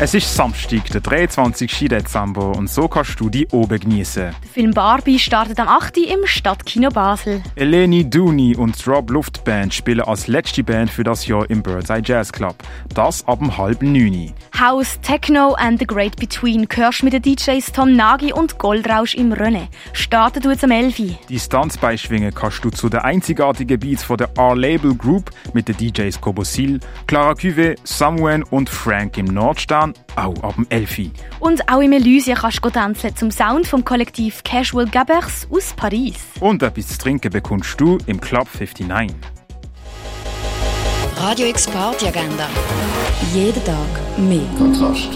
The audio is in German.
Es ist Samstag, der 23. Dezember und so kannst du die oben genießen. Der Film Barbie startet am 8. im Stadtkino Basel. Eleni Dooney und Rob Luftband spielen als letzte Band für das Jahr im Birdseye Jazz Club. Das ab dem halben neun. House, Techno and the Great Between hörst mit den DJs Tom Nagy und Goldrausch im Rennen. Startet jetzt am 11. Die Stunts beischwingen kannst du zu den einzigartigen Beats von der R-Label Group mit den DJs Kobosil, Clara Cuvée, Samuel und Frank im Nordstern auch ab dem 11. Und auch im Elysia kannst du tanzen zum Sound vom Kollektiv Casual Gabers aus Paris. Und etwas zu trinken bekommst du im Club 59. Radio X Party Agenda. Jeden Tag mehr. Kontrast.